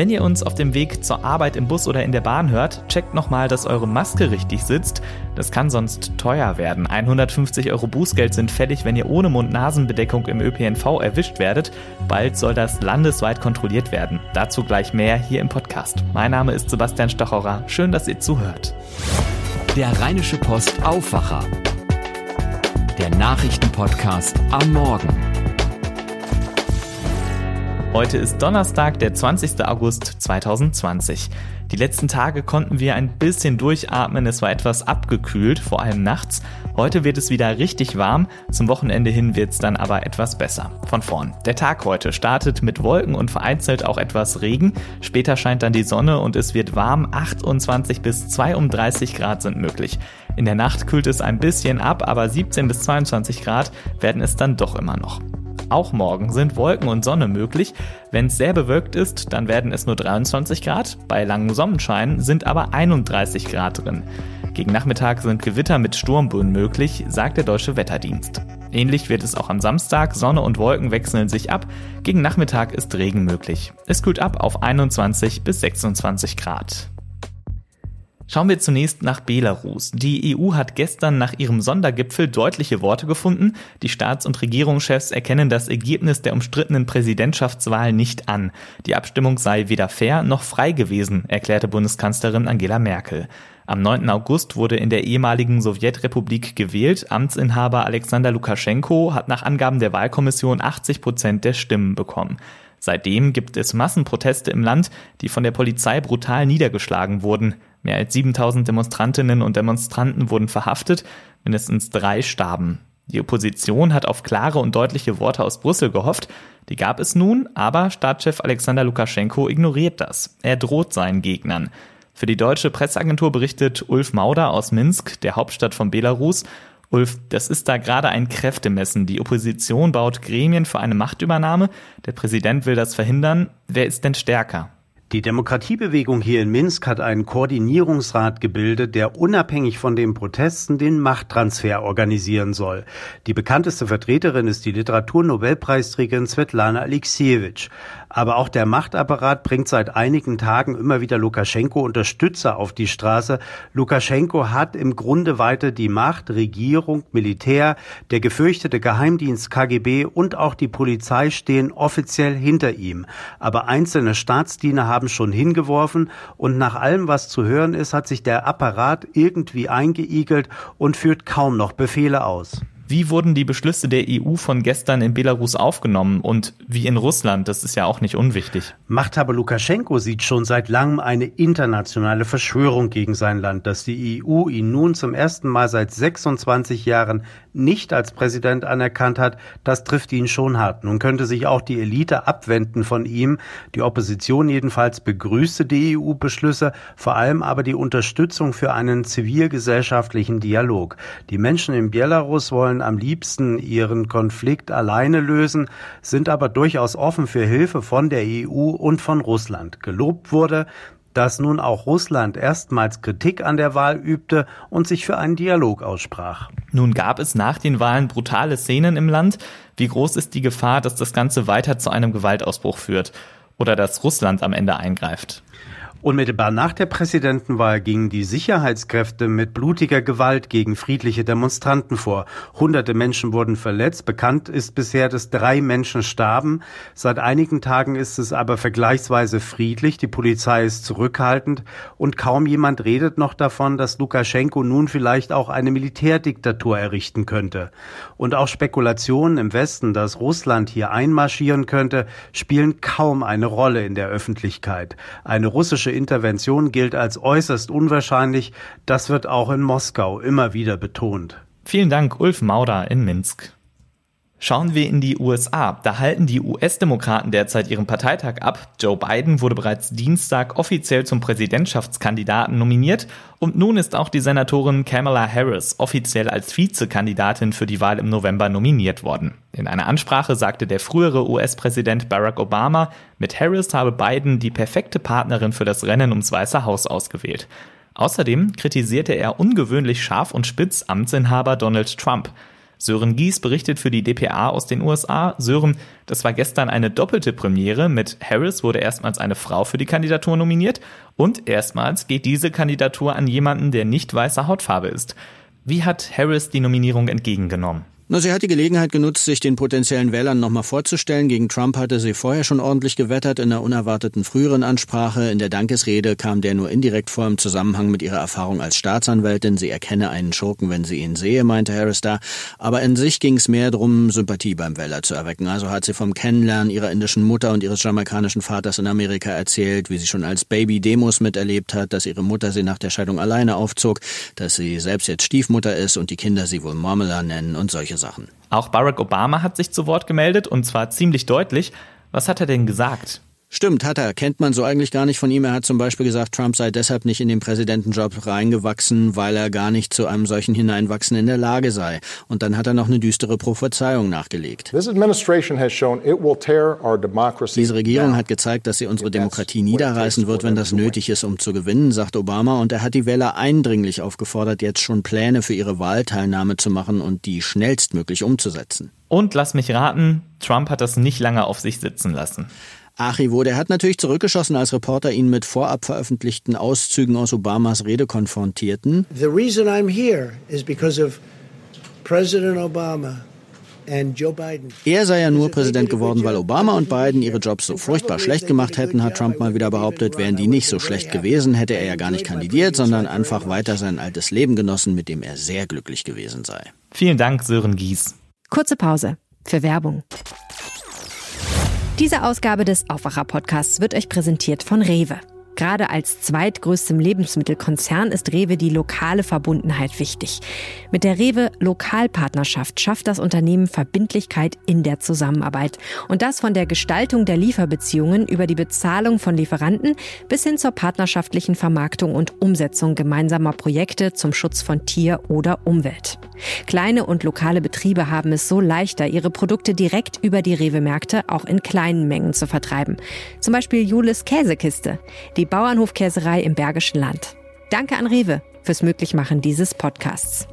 Wenn ihr uns auf dem Weg zur Arbeit im Bus oder in der Bahn hört, checkt nochmal, dass eure Maske richtig sitzt. Das kann sonst teuer werden. 150 Euro Bußgeld sind fällig, wenn ihr ohne Mund-Nasen-Bedeckung im ÖPNV erwischt werdet. Bald soll das landesweit kontrolliert werden. Dazu gleich mehr hier im Podcast. Mein Name ist Sebastian Stachorer. Schön, dass ihr zuhört. Der Rheinische Post Aufwacher. Der Nachrichtenpodcast am Morgen. Heute ist Donnerstag, der 20. August 2020. Die letzten Tage konnten wir ein bisschen durchatmen, es war etwas abgekühlt, vor allem nachts. Heute wird es wieder richtig warm, zum Wochenende hin wird es dann aber etwas besser. Von vorn. Der Tag heute startet mit Wolken und vereinzelt auch etwas Regen. Später scheint dann die Sonne und es wird warm, 28 bis 32 Grad sind möglich. In der Nacht kühlt es ein bisschen ab, aber 17 bis 22 Grad werden es dann doch immer noch. Auch morgen sind Wolken und Sonne möglich. Wenn es sehr bewölkt ist, dann werden es nur 23 Grad. Bei langem Sonnenschein sind aber 31 Grad drin. Gegen Nachmittag sind Gewitter mit Sturmböen möglich, sagt der Deutsche Wetterdienst. Ähnlich wird es auch am Samstag. Sonne und Wolken wechseln sich ab. Gegen Nachmittag ist Regen möglich. Es kühlt ab auf 21 bis 26 Grad. Schauen wir zunächst nach Belarus. Die EU hat gestern nach ihrem Sondergipfel deutliche Worte gefunden. Die Staats- und Regierungschefs erkennen das Ergebnis der umstrittenen Präsidentschaftswahl nicht an. Die Abstimmung sei weder fair noch frei gewesen, erklärte Bundeskanzlerin Angela Merkel. Am 9. August wurde in der ehemaligen Sowjetrepublik gewählt. Amtsinhaber Alexander Lukaschenko hat nach Angaben der Wahlkommission 80 Prozent der Stimmen bekommen. Seitdem gibt es Massenproteste im Land, die von der Polizei brutal niedergeschlagen wurden. Mehr als 7000 Demonstrantinnen und Demonstranten wurden verhaftet, mindestens drei starben. Die Opposition hat auf klare und deutliche Worte aus Brüssel gehofft. Die gab es nun, aber Staatschef Alexander Lukaschenko ignoriert das. Er droht seinen Gegnern. Für die deutsche Presseagentur berichtet Ulf Mauder aus Minsk, der Hauptstadt von Belarus. Ulf, das ist da gerade ein Kräftemessen. Die Opposition baut Gremien für eine Machtübernahme. Der Präsident will das verhindern. Wer ist denn stärker? Die Demokratiebewegung hier in Minsk hat einen Koordinierungsrat gebildet, der unabhängig von den Protesten den Machttransfer organisieren soll. Die bekannteste Vertreterin ist die Literaturnobelpreisträgerin Svetlana Alexievich. Aber auch der Machtapparat bringt seit einigen Tagen immer wieder Lukaschenko Unterstützer auf die Straße. Lukaschenko hat im Grunde weiter die Macht, Regierung, Militär, der gefürchtete Geheimdienst KGB und auch die Polizei stehen offiziell hinter ihm. Aber einzelne Staatsdiener haben schon hingeworfen und nach allem, was zu hören ist, hat sich der Apparat irgendwie eingeigelt und führt kaum noch Befehle aus. Wie wurden die Beschlüsse der EU von gestern in Belarus aufgenommen und wie in Russland? Das ist ja auch nicht unwichtig. Machthaber Lukaschenko sieht schon seit langem eine internationale Verschwörung gegen sein Land. Dass die EU ihn nun zum ersten Mal seit 26 Jahren nicht als Präsident anerkannt hat, das trifft ihn schon hart. Nun könnte sich auch die Elite abwenden von ihm. Die Opposition jedenfalls begrüßte die EU-Beschlüsse, vor allem aber die Unterstützung für einen zivilgesellschaftlichen Dialog. Die Menschen in Belarus wollen am liebsten ihren Konflikt alleine lösen, sind aber durchaus offen für Hilfe von der EU und von Russland. Gelobt wurde, dass nun auch Russland erstmals Kritik an der Wahl übte und sich für einen Dialog aussprach. Nun gab es nach den Wahlen brutale Szenen im Land. Wie groß ist die Gefahr, dass das Ganze weiter zu einem Gewaltausbruch führt oder dass Russland am Ende eingreift? Unmittelbar nach der Präsidentenwahl gingen die Sicherheitskräfte mit blutiger Gewalt gegen friedliche Demonstranten vor. Hunderte Menschen wurden verletzt. Bekannt ist bisher, dass drei Menschen starben. Seit einigen Tagen ist es aber vergleichsweise friedlich. Die Polizei ist zurückhaltend und kaum jemand redet noch davon, dass Lukaschenko nun vielleicht auch eine Militärdiktatur errichten könnte. Und auch Spekulationen im Westen, dass Russland hier einmarschieren könnte, spielen kaum eine Rolle in der Öffentlichkeit. Eine russische russische Intervention gilt als äußerst unwahrscheinlich. Das wird auch in Moskau immer wieder betont. Vielen Dank, Ulf Mauder in Minsk. Schauen wir in die USA. Da halten die US-Demokraten derzeit ihren Parteitag ab. Joe Biden wurde bereits Dienstag offiziell zum Präsidentschaftskandidaten nominiert und nun ist auch die Senatorin Kamala Harris offiziell als Vizekandidatin für die Wahl im November nominiert worden. In einer Ansprache sagte der frühere US-Präsident Barack Obama, mit Harris habe Biden die perfekte Partnerin für das Rennen ums Weiße Haus ausgewählt. Außerdem kritisierte er ungewöhnlich scharf und spitz Amtsinhaber Donald Trump. Sören Gies berichtet für die DPA aus den USA. Sören, das war gestern eine doppelte Premiere. Mit Harris wurde erstmals eine Frau für die Kandidatur nominiert und erstmals geht diese Kandidatur an jemanden, der nicht weißer Hautfarbe ist. Wie hat Harris die Nominierung entgegengenommen? Na, sie hat die Gelegenheit genutzt, sich den potenziellen Wählern nochmal vorzustellen. Gegen Trump hatte sie vorher schon ordentlich gewettert in einer unerwarteten früheren Ansprache. In der Dankesrede kam der nur indirekt vor im Zusammenhang mit ihrer Erfahrung als Staatsanwältin. Sie erkenne einen Schurken, wenn sie ihn sehe, meinte Harris da. Aber in sich ging es mehr darum, Sympathie beim Wähler zu erwecken. Also hat sie vom Kennenlernen ihrer indischen Mutter und ihres jamaikanischen Vaters in Amerika erzählt, wie sie schon als Baby Demos miterlebt hat, dass ihre Mutter sie nach der Scheidung alleine aufzog, dass sie selbst jetzt Stiefmutter ist und die Kinder sie wohl Marmela nennen und solche Sachen. Auch Barack Obama hat sich zu Wort gemeldet und zwar ziemlich deutlich. Was hat er denn gesagt? Stimmt, hat er. Kennt man so eigentlich gar nicht von ihm. Er hat zum Beispiel gesagt, Trump sei deshalb nicht in den Präsidentenjob reingewachsen, weil er gar nicht zu einem solchen Hineinwachsen in der Lage sei. Und dann hat er noch eine düstere Prophezeiung nachgelegt. Diese Regierung hat gezeigt, dass sie unsere Demokratie niederreißen wird, wenn das nötig ist, um zu gewinnen, sagt Obama. Und er hat die Wähler eindringlich aufgefordert, jetzt schon Pläne für ihre Wahlteilnahme zu machen und die schnellstmöglich umzusetzen. Und lass mich raten, Trump hat das nicht lange auf sich sitzen lassen. Achivo, der hat natürlich zurückgeschossen, als Reporter ihn mit vorab veröffentlichten Auszügen aus Obamas Rede konfrontierten. The reason I'm here is because of President Obama er sei ja nur Präsident geworden, weil Obama und Biden ihre Jobs so furchtbar schlecht gemacht hätten, hat Trump mal wieder behauptet. Wären die nicht so schlecht gewesen, hätte er ja gar nicht kandidiert, sondern einfach weiter sein altes Leben genossen, mit dem er sehr glücklich gewesen sei. Vielen Dank, Sören Gies. Kurze Pause für Werbung. Diese Ausgabe des Aufwacher-Podcasts wird euch präsentiert von Rewe. Gerade als zweitgrößtem Lebensmittelkonzern ist Rewe die lokale Verbundenheit wichtig. Mit der Rewe Lokalpartnerschaft schafft das Unternehmen Verbindlichkeit in der Zusammenarbeit. Und das von der Gestaltung der Lieferbeziehungen über die Bezahlung von Lieferanten bis hin zur partnerschaftlichen Vermarktung und Umsetzung gemeinsamer Projekte zum Schutz von Tier oder Umwelt. Kleine und lokale Betriebe haben es so leichter, ihre Produkte direkt über die Rewe-Märkte auch in kleinen Mengen zu vertreiben. Zum Beispiel Julis Käsekiste. Die Bauernhofkäserei im Bergischen Land. Danke an Rewe fürs Möglichmachen dieses Podcasts.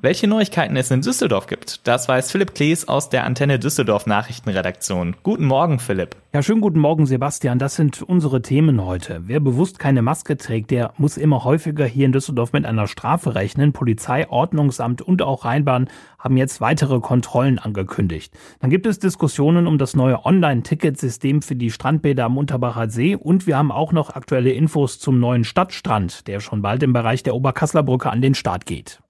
Welche Neuigkeiten es in Düsseldorf gibt, das weiß Philipp Klees aus der Antenne Düsseldorf Nachrichtenredaktion. Guten Morgen, Philipp. Ja, schönen guten Morgen, Sebastian. Das sind unsere Themen heute. Wer bewusst keine Maske trägt, der muss immer häufiger hier in Düsseldorf mit einer Strafe rechnen. Polizei, Ordnungsamt und auch Rheinbahn haben jetzt weitere Kontrollen angekündigt. Dann gibt es Diskussionen um das neue Online-Ticketsystem für die Strandbäder am Unterbacher See und wir haben auch noch aktuelle Infos zum neuen Stadtstrand, der schon bald im Bereich der Oberkassler Brücke an den Start geht.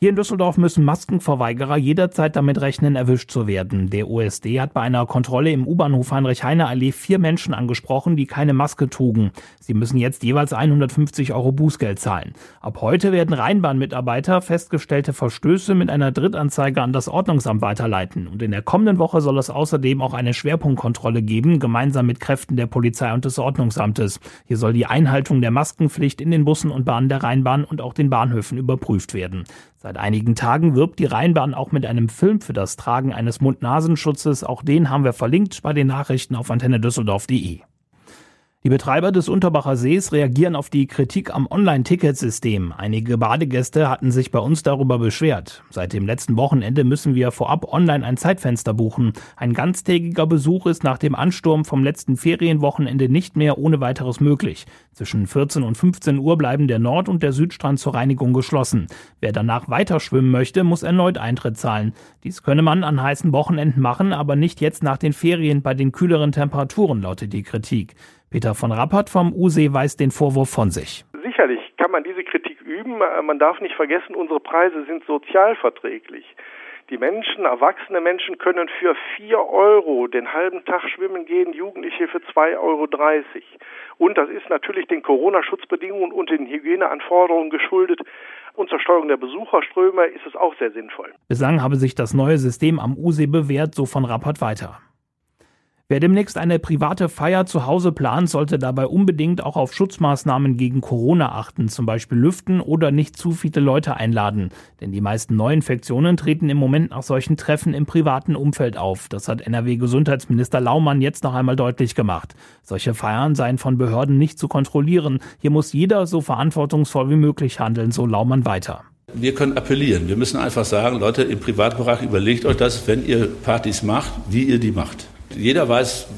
Hier in Düsseldorf müssen Maskenverweigerer jederzeit damit rechnen, erwischt zu werden. Der OSD hat bei einer Kontrolle im U-Bahnhof Heinrich-Heine-Allee vier Menschen angesprochen, die keine Maske trugen. Sie müssen jetzt jeweils 150 Euro Bußgeld zahlen. Ab heute werden Rheinbahnmitarbeiter festgestellte Verstöße mit einer Drittanzeige an das Ordnungsamt weiterleiten. Und in der kommenden Woche soll es außerdem auch eine Schwerpunktkontrolle geben, gemeinsam mit Kräften der Polizei und des Ordnungsamtes. Hier soll die Einhaltung der Maskenpflicht in den Bussen und Bahnen der Rheinbahn und auch den Bahnhöfen überprüft werden. Seit einigen Tagen wirbt die Rheinbahn auch mit einem Film für das Tragen eines Mund-Nasenschutzes. Auch den haben wir verlinkt bei den Nachrichten auf antennedüsseldorf.de. Die Betreiber des Unterbacher Sees reagieren auf die Kritik am Online-Ticketsystem. Einige Badegäste hatten sich bei uns darüber beschwert. Seit dem letzten Wochenende müssen wir vorab online ein Zeitfenster buchen. Ein ganztägiger Besuch ist nach dem Ansturm vom letzten Ferienwochenende nicht mehr ohne weiteres möglich. Zwischen 14 und 15 Uhr bleiben der Nord- und der Südstrand zur Reinigung geschlossen. Wer danach weiter schwimmen möchte, muss erneut Eintritt zahlen. Dies könne man an heißen Wochenenden machen, aber nicht jetzt nach den Ferien bei den kühleren Temperaturen, lautet die Kritik. Peter von Rappert vom USE weist den Vorwurf von sich. Sicherlich kann man diese Kritik üben. Man darf nicht vergessen, unsere Preise sind sozialverträglich. Die Menschen, erwachsene Menschen können für vier Euro den halben Tag schwimmen gehen, Jugendliche für zwei Euro. dreißig. Und das ist natürlich den Corona-Schutzbedingungen und den Hygieneanforderungen geschuldet. Und zur Steuerung der Besucherströme ist es auch sehr sinnvoll. Bislang habe sich das neue System am USE bewährt, so von Rappert weiter. Wer demnächst eine private Feier zu Hause plant, sollte dabei unbedingt auch auf Schutzmaßnahmen gegen Corona achten, zum Beispiel lüften oder nicht zu viele Leute einladen. Denn die meisten Neuinfektionen treten im Moment nach solchen Treffen im privaten Umfeld auf. Das hat NRW-Gesundheitsminister Laumann jetzt noch einmal deutlich gemacht. Solche Feiern seien von Behörden nicht zu kontrollieren. Hier muss jeder so verantwortungsvoll wie möglich handeln, so Laumann weiter. Wir können appellieren. Wir müssen einfach sagen, Leute, im Privatbereich überlegt euch das, wenn ihr Partys macht, wie ihr die macht. Jeder weiß,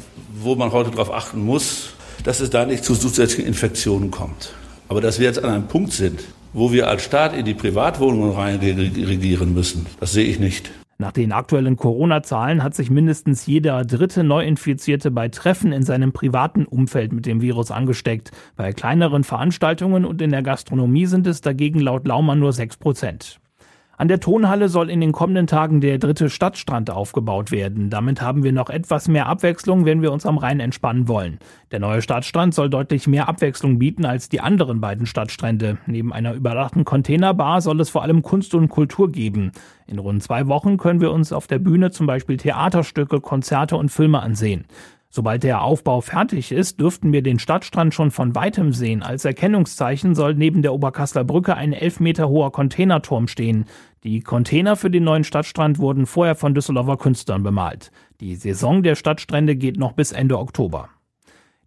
wo man heute darauf achten muss, dass es da nicht zu zusätzlichen Infektionen kommt. Aber dass wir jetzt an einem Punkt sind, wo wir als Staat in die Privatwohnungen reinregieren müssen, das sehe ich nicht. Nach den aktuellen Corona-Zahlen hat sich mindestens jeder dritte Neuinfizierte bei Treffen in seinem privaten Umfeld mit dem Virus angesteckt. Bei kleineren Veranstaltungen und in der Gastronomie sind es dagegen laut Laumann nur sechs Prozent. An der Tonhalle soll in den kommenden Tagen der dritte Stadtstrand aufgebaut werden. Damit haben wir noch etwas mehr Abwechslung, wenn wir uns am Rhein entspannen wollen. Der neue Stadtstrand soll deutlich mehr Abwechslung bieten als die anderen beiden Stadtstrände. Neben einer überdachten Containerbar soll es vor allem Kunst und Kultur geben. In rund zwei Wochen können wir uns auf der Bühne zum Beispiel Theaterstücke, Konzerte und Filme ansehen. Sobald der Aufbau fertig ist, dürften wir den Stadtstrand schon von weitem sehen. Als Erkennungszeichen soll neben der Oberkassler Brücke ein elf Meter hoher Containerturm stehen. Die Container für den neuen Stadtstrand wurden vorher von Düsseldorfer Künstlern bemalt. Die Saison der Stadtstrände geht noch bis Ende Oktober.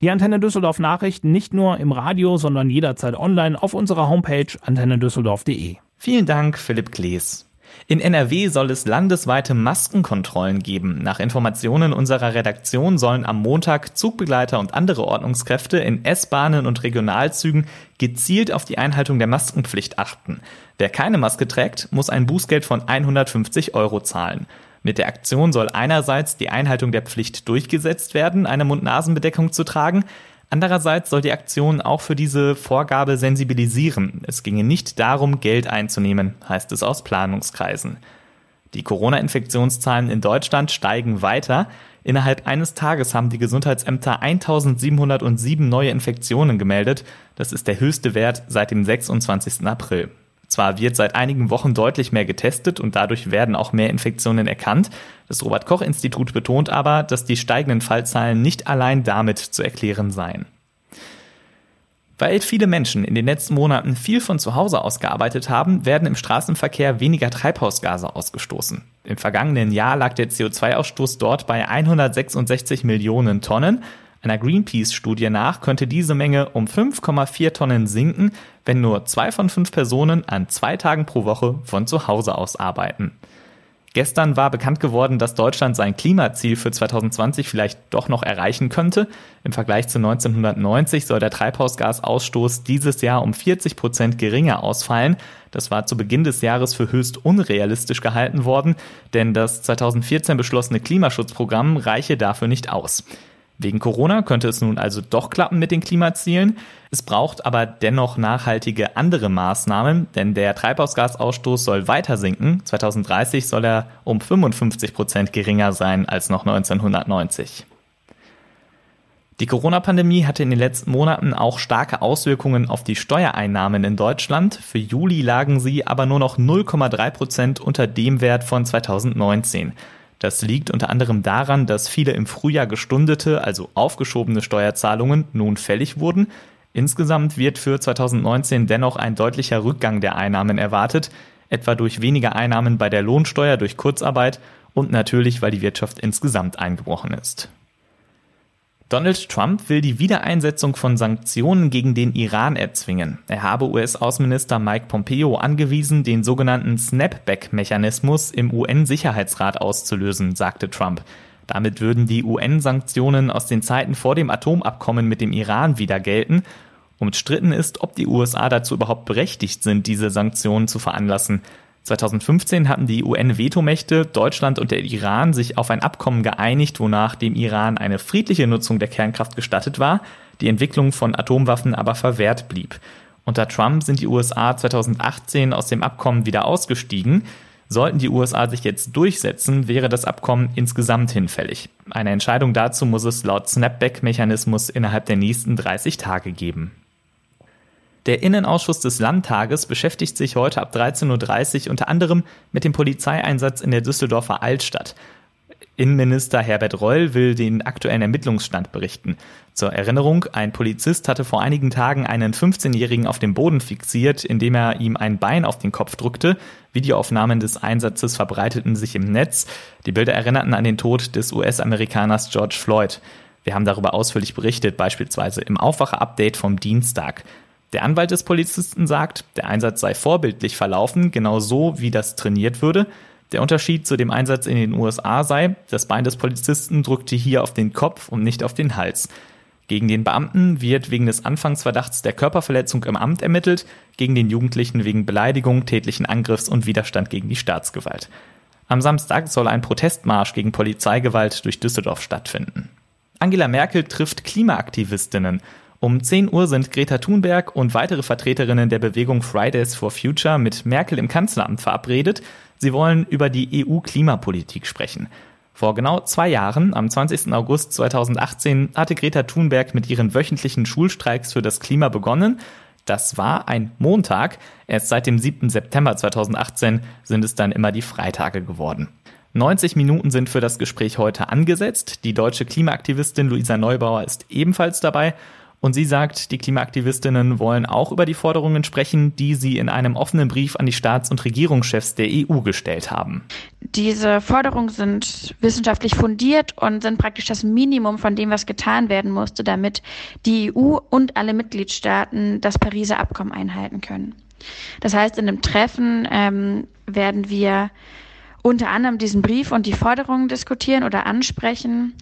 Die Antenne Düsseldorf Nachrichten nicht nur im Radio, sondern jederzeit online auf unserer Homepage antennedüsseldorf.de. Vielen Dank, Philipp Klees. In NRW soll es landesweite Maskenkontrollen geben. Nach Informationen unserer Redaktion sollen am Montag Zugbegleiter und andere Ordnungskräfte in S-Bahnen und Regionalzügen gezielt auf die Einhaltung der Maskenpflicht achten. Wer keine Maske trägt, muss ein Bußgeld von 150 Euro zahlen. Mit der Aktion soll einerseits die Einhaltung der Pflicht durchgesetzt werden, eine Mund-Nasen-Bedeckung zu tragen, Andererseits soll die Aktion auch für diese Vorgabe sensibilisieren. Es ginge nicht darum, Geld einzunehmen, heißt es aus Planungskreisen. Die Corona-Infektionszahlen in Deutschland steigen weiter. Innerhalb eines Tages haben die Gesundheitsämter 1707 neue Infektionen gemeldet. Das ist der höchste Wert seit dem 26. April. Zwar wird seit einigen Wochen deutlich mehr getestet und dadurch werden auch mehr Infektionen erkannt. Das Robert Koch Institut betont aber, dass die steigenden Fallzahlen nicht allein damit zu erklären seien. Weil viele Menschen in den letzten Monaten viel von zu Hause aus gearbeitet haben, werden im Straßenverkehr weniger Treibhausgase ausgestoßen. Im vergangenen Jahr lag der CO2-Ausstoß dort bei 166 Millionen Tonnen. Einer Greenpeace-Studie nach könnte diese Menge um 5,4 Tonnen sinken, wenn nur zwei von fünf Personen an zwei Tagen pro Woche von zu Hause aus arbeiten. Gestern war bekannt geworden, dass Deutschland sein Klimaziel für 2020 vielleicht doch noch erreichen könnte. Im Vergleich zu 1990 soll der Treibhausgasausstoß dieses Jahr um 40 Prozent geringer ausfallen. Das war zu Beginn des Jahres für höchst unrealistisch gehalten worden, denn das 2014 beschlossene Klimaschutzprogramm reiche dafür nicht aus. Wegen Corona könnte es nun also doch klappen mit den Klimazielen. Es braucht aber dennoch nachhaltige andere Maßnahmen, denn der Treibhausgasausstoß soll weiter sinken. 2030 soll er um 55 Prozent geringer sein als noch 1990. Die Corona-Pandemie hatte in den letzten Monaten auch starke Auswirkungen auf die Steuereinnahmen in Deutschland. Für Juli lagen sie aber nur noch 0,3 Prozent unter dem Wert von 2019. Das liegt unter anderem daran, dass viele im Frühjahr gestundete, also aufgeschobene Steuerzahlungen nun fällig wurden. Insgesamt wird für 2019 dennoch ein deutlicher Rückgang der Einnahmen erwartet, etwa durch weniger Einnahmen bei der Lohnsteuer durch Kurzarbeit und natürlich, weil die Wirtschaft insgesamt eingebrochen ist. Donald Trump will die Wiedereinsetzung von Sanktionen gegen den Iran erzwingen. Er habe US-Außenminister Mike Pompeo angewiesen, den sogenannten Snapback-Mechanismus im UN-Sicherheitsrat auszulösen, sagte Trump. Damit würden die UN-Sanktionen aus den Zeiten vor dem Atomabkommen mit dem Iran wieder gelten. Umstritten ist, ob die USA dazu überhaupt berechtigt sind, diese Sanktionen zu veranlassen. 2015 hatten die UN-Vetomächte, Deutschland und der Iran sich auf ein Abkommen geeinigt, wonach dem Iran eine friedliche Nutzung der Kernkraft gestattet war, die Entwicklung von Atomwaffen aber verwehrt blieb. Unter Trump sind die USA 2018 aus dem Abkommen wieder ausgestiegen. Sollten die USA sich jetzt durchsetzen, wäre das Abkommen insgesamt hinfällig. Eine Entscheidung dazu muss es laut Snapback-Mechanismus innerhalb der nächsten 30 Tage geben. Der Innenausschuss des Landtages beschäftigt sich heute ab 13.30 Uhr unter anderem mit dem Polizeieinsatz in der Düsseldorfer Altstadt. Innenminister Herbert Reul will den aktuellen Ermittlungsstand berichten. Zur Erinnerung, ein Polizist hatte vor einigen Tagen einen 15-Jährigen auf dem Boden fixiert, indem er ihm ein Bein auf den Kopf drückte. Videoaufnahmen des Einsatzes verbreiteten sich im Netz. Die Bilder erinnerten an den Tod des US-Amerikaners George Floyd. Wir haben darüber ausführlich berichtet, beispielsweise im Aufwacher-Update vom Dienstag. Der Anwalt des Polizisten sagt, der Einsatz sei vorbildlich verlaufen, genau so, wie das trainiert würde. Der Unterschied zu dem Einsatz in den USA sei, das Bein des Polizisten drückte hier auf den Kopf und nicht auf den Hals. Gegen den Beamten wird wegen des Anfangsverdachts der Körperverletzung im Amt ermittelt, gegen den Jugendlichen wegen Beleidigung, tätlichen Angriffs und Widerstand gegen die Staatsgewalt. Am Samstag soll ein Protestmarsch gegen Polizeigewalt durch Düsseldorf stattfinden. Angela Merkel trifft Klimaaktivistinnen. Um 10 Uhr sind Greta Thunberg und weitere Vertreterinnen der Bewegung Fridays for Future mit Merkel im Kanzleramt verabredet. Sie wollen über die EU-Klimapolitik sprechen. Vor genau zwei Jahren, am 20. August 2018, hatte Greta Thunberg mit ihren wöchentlichen Schulstreiks für das Klima begonnen. Das war ein Montag. Erst seit dem 7. September 2018 sind es dann immer die Freitage geworden. 90 Minuten sind für das Gespräch heute angesetzt. Die deutsche Klimaaktivistin Luisa Neubauer ist ebenfalls dabei und sie sagt, die Klimaaktivistinnen wollen auch über die Forderungen sprechen, die sie in einem offenen Brief an die Staats- und Regierungschefs der EU gestellt haben. Diese Forderungen sind wissenschaftlich fundiert und sind praktisch das Minimum von dem, was getan werden musste, damit die EU und alle Mitgliedstaaten das Pariser Abkommen einhalten können. Das heißt, in dem Treffen ähm, werden wir unter anderem diesen Brief und die Forderungen diskutieren oder ansprechen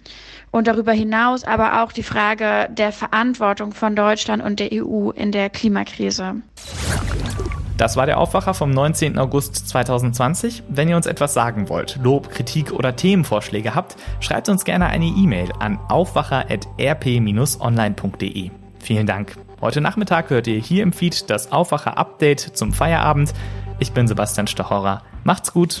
und darüber hinaus aber auch die Frage der Verantwortung von Deutschland und der EU in der Klimakrise. Das war der Aufwacher vom 19. August 2020. Wenn ihr uns etwas sagen wollt, Lob, Kritik oder Themenvorschläge habt, schreibt uns gerne eine E-Mail an aufwacher.rp-online.de. Vielen Dank. Heute Nachmittag hört ihr hier im Feed das Aufwacher-Update zum Feierabend. Ich bin Sebastian Stochorer. Macht's gut.